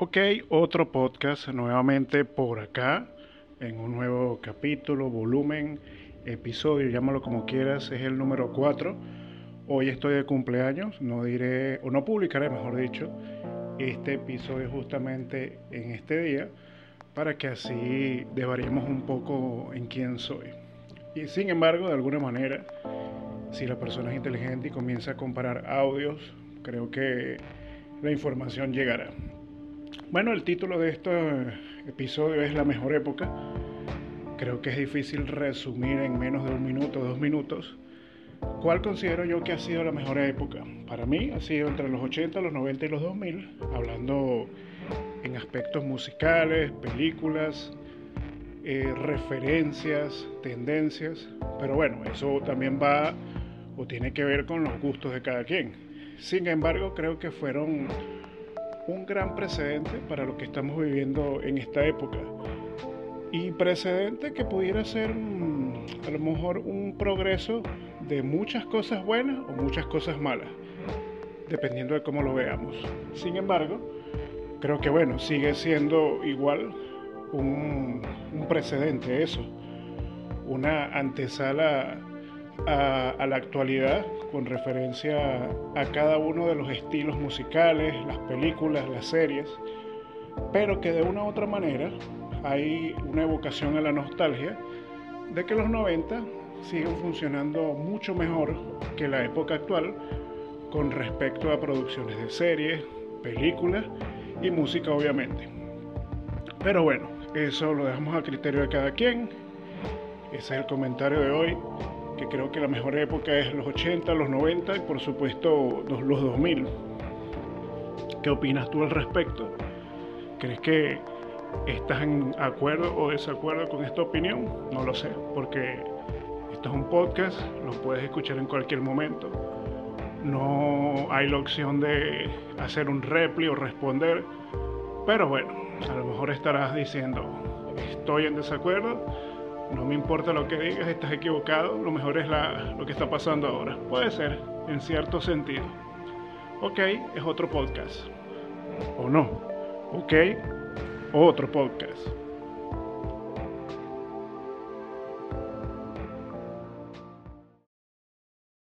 Ok, otro podcast nuevamente por acá, en un nuevo capítulo, volumen, episodio, llámalo como quieras, es el número 4. Hoy estoy de cumpleaños, no diré, o no publicaré, mejor dicho, este episodio justamente en este día, para que así devariemos un poco en quién soy. Y sin embargo, de alguna manera, si la persona es inteligente y comienza a comparar audios, creo que la información llegará. Bueno, el título de este episodio es La mejor época. Creo que es difícil resumir en menos de un minuto, dos minutos, cuál considero yo que ha sido la mejor época. Para mí ha sido entre los 80, los 90 y los 2000, hablando en aspectos musicales, películas, eh, referencias, tendencias, pero bueno, eso también va o tiene que ver con los gustos de cada quien. Sin embargo, creo que fueron un gran precedente para lo que estamos viviendo en esta época. Y precedente que pudiera ser mm, a lo mejor un progreso de muchas cosas buenas o muchas cosas malas, dependiendo de cómo lo veamos. Sin embargo, creo que bueno, sigue siendo igual un, precedente eso, una antesala a la actualidad con referencia a cada uno de los estilos musicales, las películas, las series, pero que de una u otra manera hay una evocación a la nostalgia de que los 90 siguen funcionando mucho mejor que la época actual con respecto a producciones de series, películas y música obviamente. Pero bueno, eso lo dejamos a criterio de cada quien. Ese es el comentario de hoy que creo que la mejor época es los 80, los 90 y por supuesto los, 2000. ¿Qué opinas tú al respecto? ¿Crees que estás en acuerdo o desacuerdo con esta opinión? No lo sé, porque esto es un podcast, lo puedes escuchar en cualquier momento. No hay la opción de hacer un repli o responder, pero bueno, a lo mejor estarás diciendo, estoy en desacuerdo no me importa lo que digas, estás equivocado, lo mejor es lo que está pasando ahora. Puede ser, en cierto sentido. Ok, es otro podcast. ¿O no? Ok, otro podcast.